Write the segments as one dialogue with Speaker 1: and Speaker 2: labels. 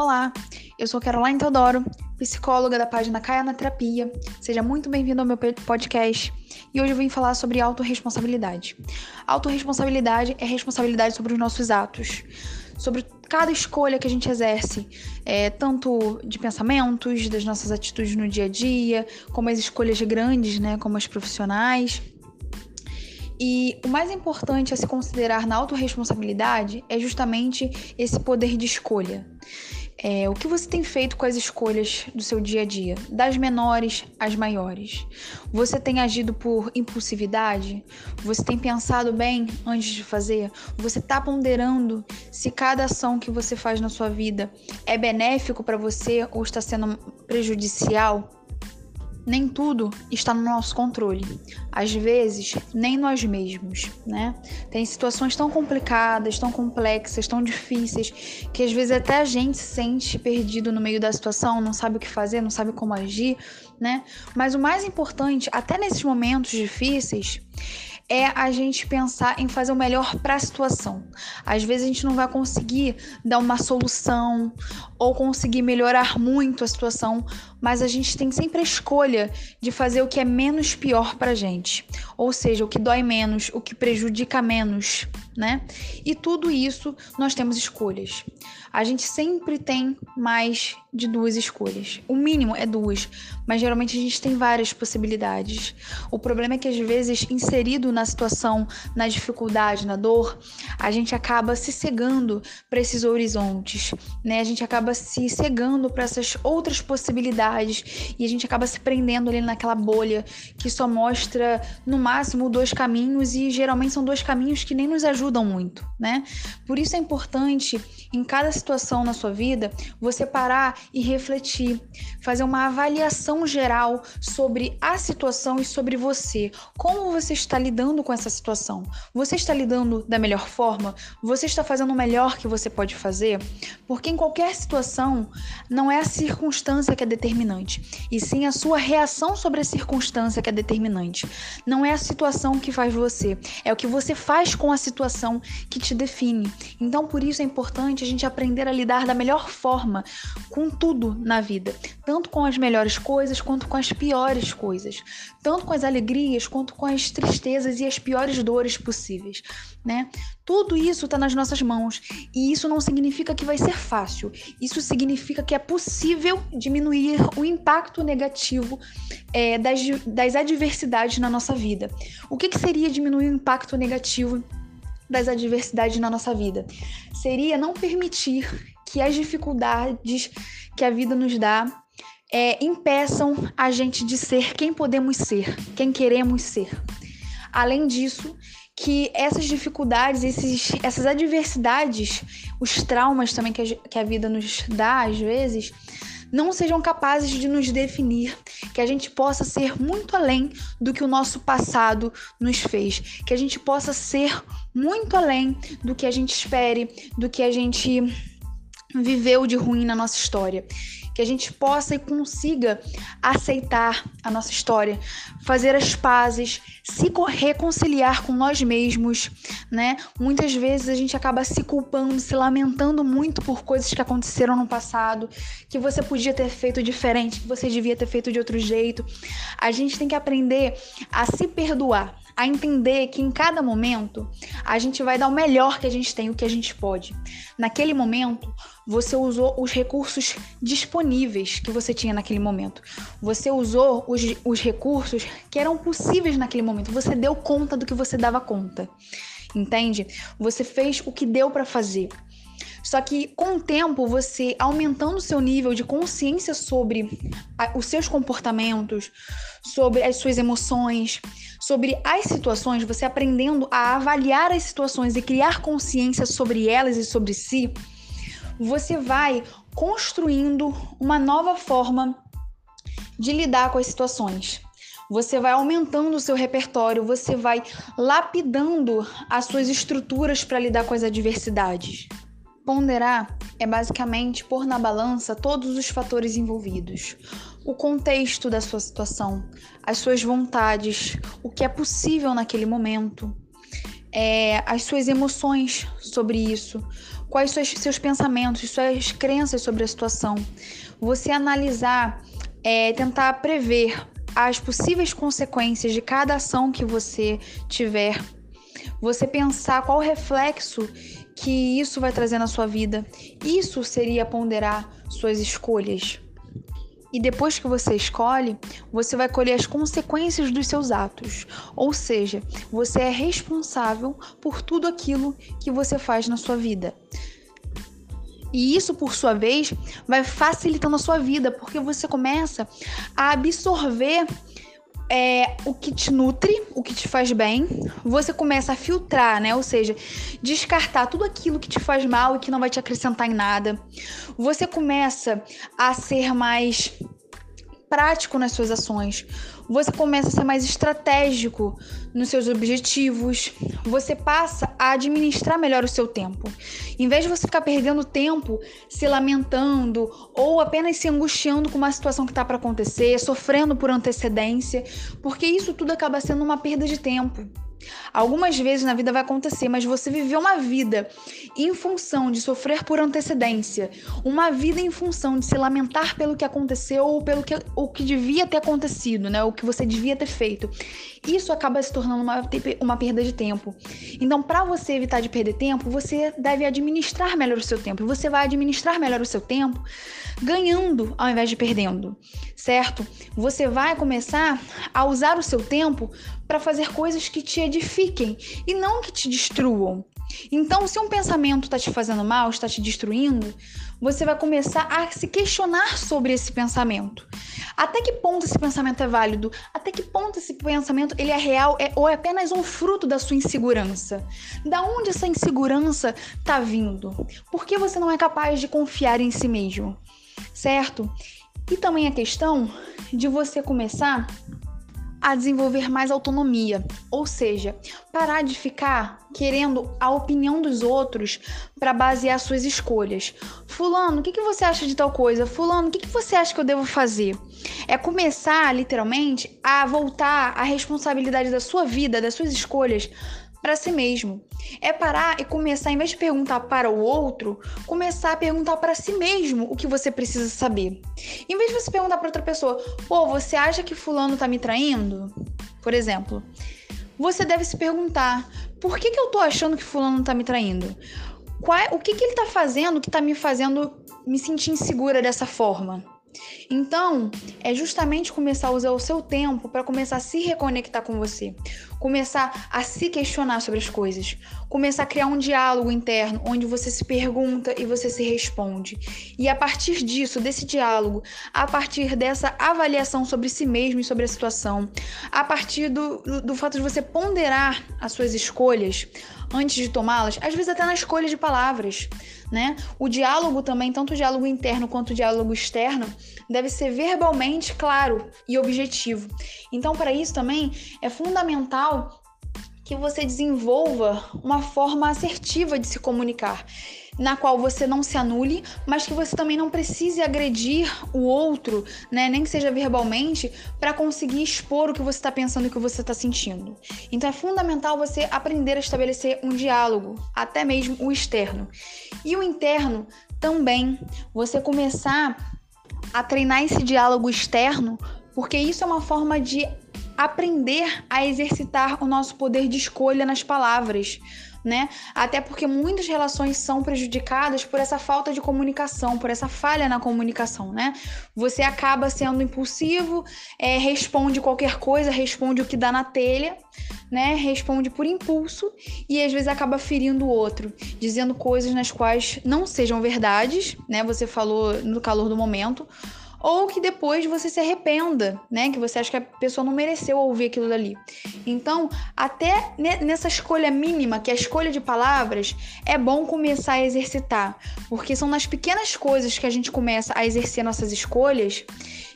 Speaker 1: Olá, eu sou Caroline Teodoro, psicóloga da página Caia na Terapia. Seja muito bem-vindo ao meu podcast. E hoje eu vim falar sobre autorresponsabilidade. Autorresponsabilidade é responsabilidade sobre os nossos atos, sobre cada escolha que a gente exerce, é, tanto de pensamentos, das nossas atitudes no dia a dia, como as escolhas grandes, né, como as profissionais. E o mais importante a se considerar na autorresponsabilidade é justamente esse poder de escolha. É, o que você tem feito com as escolhas do seu dia a dia, das menores às maiores? Você tem agido por impulsividade? Você tem pensado bem antes de fazer? Você está ponderando se cada ação que você faz na sua vida é benéfico para você ou está sendo prejudicial? Nem tudo está no nosso controle. Às vezes, nem nós mesmos, né? Tem situações tão complicadas, tão complexas, tão difíceis, que às vezes até a gente se sente perdido no meio da situação, não sabe o que fazer, não sabe como agir, né? Mas o mais importante, até nesses momentos difíceis, é a gente pensar em fazer o melhor para a situação. Às vezes a gente não vai conseguir dar uma solução ou conseguir melhorar muito a situação, mas a gente tem sempre a escolha de fazer o que é menos pior para gente, ou seja, o que dói menos, o que prejudica menos, né? E tudo isso nós temos escolhas. A gente sempre tem mais de duas escolhas. O mínimo é duas, mas geralmente a gente tem várias possibilidades. O problema é que às vezes inserido na situação, na dificuldade, na dor, a gente acaba se cegando para esses horizontes, né? A gente acaba se cegando para essas outras possibilidades e a gente acaba se prendendo ali naquela bolha que só mostra no máximo dois caminhos e geralmente são dois caminhos que nem nos ajudam muito, né? Por isso é importante em cada situação na sua vida você parar e refletir, fazer uma avaliação geral sobre a situação e sobre você. Como você está lidando com essa situação? Você está lidando da melhor forma? Você está fazendo o melhor que você pode fazer? Porque em qualquer situação não é a circunstância que é determinante, e sim a sua reação sobre a circunstância que é determinante. Não é a situação que faz você, é o que você faz com a situação que te define. Então, por isso é importante a gente aprender a lidar da melhor forma com tudo na vida, tanto com as melhores coisas quanto com as piores coisas, tanto com as alegrias quanto com as tristezas e as piores dores possíveis, né? Tudo isso está nas nossas mãos e isso não significa que vai ser fácil. Isso significa que é possível diminuir o impacto negativo é, das, das adversidades na nossa vida. O que, que seria diminuir o impacto negativo das adversidades na nossa vida? Seria não permitir que as dificuldades que a vida nos dá é, impeçam a gente de ser quem podemos ser, quem queremos ser. Além disso, que essas dificuldades, esses, essas adversidades, os traumas também que a, que a vida nos dá às vezes, não sejam capazes de nos definir, que a gente possa ser muito além do que o nosso passado nos fez, que a gente possa ser muito além do que a gente espere, do que a gente viveu de ruim na nossa história que a gente possa e consiga aceitar a nossa história, fazer as pazes, se reconciliar com nós mesmos, né? Muitas vezes a gente acaba se culpando, se lamentando muito por coisas que aconteceram no passado, que você podia ter feito diferente, que você devia ter feito de outro jeito. A gente tem que aprender a se perdoar, a entender que em cada momento a gente vai dar o melhor que a gente tem, o que a gente pode. Naquele momento, você usou os recursos disponíveis que você tinha naquele momento. Você usou os, os recursos que eram possíveis naquele momento. Você deu conta do que você dava conta. Entende? Você fez o que deu para fazer. Só que com o tempo, você aumentando o seu nível de consciência sobre os seus comportamentos, sobre as suas emoções, sobre as situações, você aprendendo a avaliar as situações e criar consciência sobre elas e sobre si, você vai construindo uma nova forma de lidar com as situações. Você vai aumentando o seu repertório, você vai lapidando as suas estruturas para lidar com as adversidades. Ponderar é basicamente pôr na balança todos os fatores envolvidos: o contexto da sua situação, as suas vontades, o que é possível naquele momento. É, as suas emoções sobre isso, quais os seus pensamentos, suas crenças sobre a situação. Você analisar, é, tentar prever as possíveis consequências de cada ação que você tiver. Você pensar qual reflexo que isso vai trazer na sua vida. Isso seria ponderar suas escolhas. E depois que você escolhe, você vai colher as consequências dos seus atos. Ou seja, você é responsável por tudo aquilo que você faz na sua vida. E isso, por sua vez, vai facilitando a sua vida, porque você começa a absorver é, o que te nutre, o que te faz bem, você começa a filtrar, né? Ou seja, descartar tudo aquilo que te faz mal e que não vai te acrescentar em nada. Você começa a ser mais prático nas suas ações. Você começa a ser mais estratégico nos seus objetivos. Você passa a administrar melhor o seu tempo. Em vez de você ficar perdendo tempo se lamentando ou apenas se angustiando com uma situação que está para acontecer, sofrendo por antecedência, porque isso tudo acaba sendo uma perda de tempo. Algumas vezes na vida vai acontecer, mas você viveu uma vida em função de sofrer por antecedência, uma vida em função de se lamentar pelo que aconteceu ou pelo que, o que devia ter acontecido, né? O que você devia ter feito. Isso acaba se tornando uma, uma perda de tempo. Então, para você evitar de perder tempo, você deve administrar melhor o seu tempo. E você vai administrar melhor o seu tempo ganhando ao invés de perdendo, certo? Você vai começar a usar o seu tempo para fazer coisas que te edifiquem e não que te destruam. Então, se um pensamento está te fazendo mal, está te destruindo, você vai começar a se questionar sobre esse pensamento. Até que ponto esse pensamento é válido? Até que ponto esse pensamento ele é real é, ou é apenas um fruto da sua insegurança? Da onde essa insegurança está vindo? Por que você não é capaz de confiar em si mesmo? Certo? E também a questão de você começar a desenvolver mais autonomia, ou seja, parar de ficar querendo a opinião dos outros para basear suas escolhas. Fulano, o que, que você acha de tal coisa? Fulano, o que, que você acha que eu devo fazer? É começar, literalmente, a voltar a responsabilidade da sua vida, das suas escolhas, para si mesmo. É parar e começar, em vez de perguntar para o outro, começar a perguntar para si mesmo o que você precisa saber. Em vez de você perguntar para outra pessoa, pô, você acha que fulano tá me traindo? Por exemplo, você deve se perguntar, por que, que eu tô achando que fulano tá me traindo? Qual, é, o que, que ele tá fazendo que tá me fazendo me sentir insegura dessa forma? Então, é justamente começar a usar o seu tempo para começar a se reconectar com você, começar a se questionar sobre as coisas, começar a criar um diálogo interno onde você se pergunta e você se responde. E a partir disso, desse diálogo, a partir dessa avaliação sobre si mesmo e sobre a situação, a partir do, do, fato de você ponderar as suas escolhas antes de tomá-las, às vezes até na escolha de palavras né? O diálogo também, tanto o diálogo interno quanto o diálogo externo, deve ser verbalmente claro e objetivo. Então, para isso também é fundamental que você desenvolva uma forma assertiva de se comunicar na qual você não se anule, mas que você também não precise agredir o outro, né, nem que seja verbalmente, para conseguir expor o que você está pensando e o que você está sentindo. Então é fundamental você aprender a estabelecer um diálogo, até mesmo o externo. E o interno também, você começar a treinar esse diálogo externo, porque isso é uma forma de aprender a exercitar o nosso poder de escolha nas palavras né? Até porque muitas relações são prejudicadas por essa falta de comunicação, por essa falha na comunicação, né? Você acaba sendo impulsivo, é, responde qualquer coisa, responde o que dá na telha, né? Responde por impulso e às vezes acaba ferindo o outro, dizendo coisas nas quais não sejam verdades, né? Você falou no calor do momento ou que depois você se arrependa, né? Que você acha que a pessoa não mereceu ouvir aquilo dali. Então, até nessa escolha mínima, que é a escolha de palavras, é bom começar a exercitar, porque são nas pequenas coisas que a gente começa a exercer nossas escolhas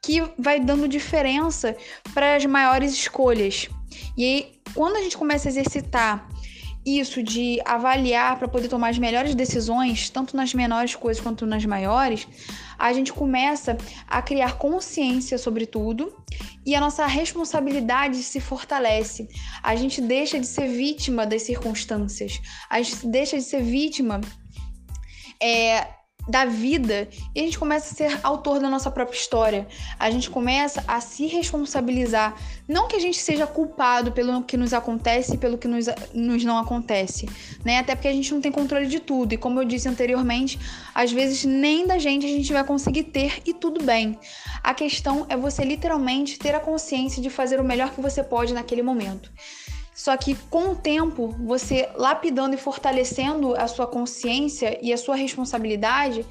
Speaker 1: que vai dando diferença para as maiores escolhas. E aí, quando a gente começa a exercitar isso de avaliar para poder tomar as melhores decisões, tanto nas menores coisas quanto nas maiores, a gente começa a criar consciência sobre tudo e a nossa responsabilidade se fortalece. A gente deixa de ser vítima das circunstâncias, a gente deixa de ser vítima é, da vida e a gente começa a ser autor da nossa própria história. A gente começa a se responsabilizar. Não que a gente seja culpado pelo que nos acontece e pelo que nos, nos não acontece, né? Até porque a gente não tem controle de tudo. E como eu disse anteriormente, às vezes nem da gente a gente vai conseguir ter e tudo bem. A questão é você literalmente ter a consciência de fazer o melhor que você pode naquele momento. Só que com o tempo, você lapidando e fortalecendo a sua consciência e a sua responsabilidade,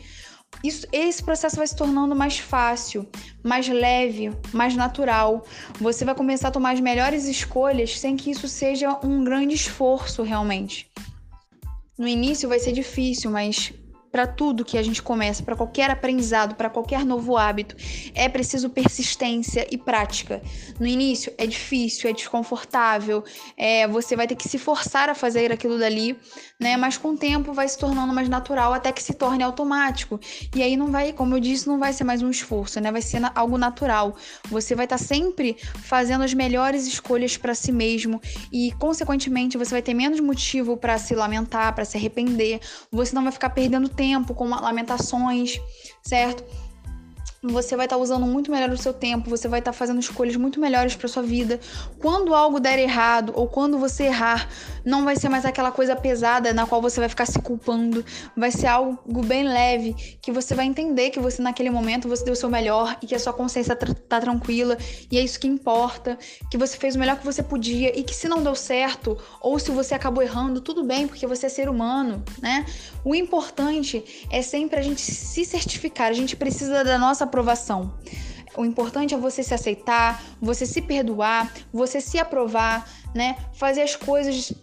Speaker 1: isso, esse processo vai se tornando mais fácil, mais leve, mais natural. Você vai começar a tomar as melhores escolhas sem que isso seja um grande esforço realmente. No início vai ser difícil, mas para tudo que a gente começa, para qualquer aprendizado, para qualquer novo hábito, é preciso persistência e prática. No início é difícil, é desconfortável, é, você vai ter que se forçar a fazer aquilo dali, né? Mas com o tempo vai se tornando mais natural até que se torne automático. E aí não vai, como eu disse, não vai ser mais um esforço, né? Vai ser algo natural. Você vai estar tá sempre fazendo as melhores escolhas para si mesmo e, consequentemente, você vai ter menos motivo para se lamentar, para se arrepender. Você não vai ficar perdendo tempo tempo, com lamentações, certo? Você vai estar tá usando muito melhor o seu tempo, você vai estar tá fazendo escolhas muito melhores para sua vida. Quando algo der errado ou quando você errar, não vai ser mais aquela coisa pesada na qual você vai ficar se culpando, vai ser algo bem leve, que você vai entender que você naquele momento você deu o seu melhor e que a sua consciência tá tranquila e é isso que importa, que você fez o melhor que você podia e que se não deu certo ou se você acabou errando, tudo bem, porque você é ser humano, né? O importante é sempre a gente se certificar, a gente precisa da nossa aprovação. O importante é você se aceitar, você se perdoar, você se aprovar, né? Fazer as coisas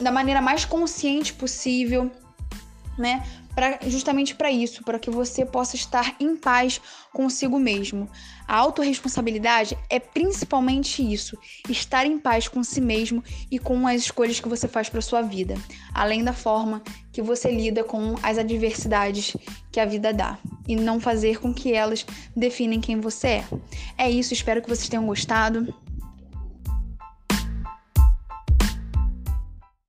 Speaker 1: da maneira mais consciente possível, né? Pra, justamente para isso, para que você possa estar em paz consigo mesmo. A autorresponsabilidade é principalmente isso: estar em paz com si mesmo e com as escolhas que você faz para sua vida, além da forma que você lida com as adversidades que a vida dá e não fazer com que elas definem quem você é. É isso, espero que vocês tenham gostado.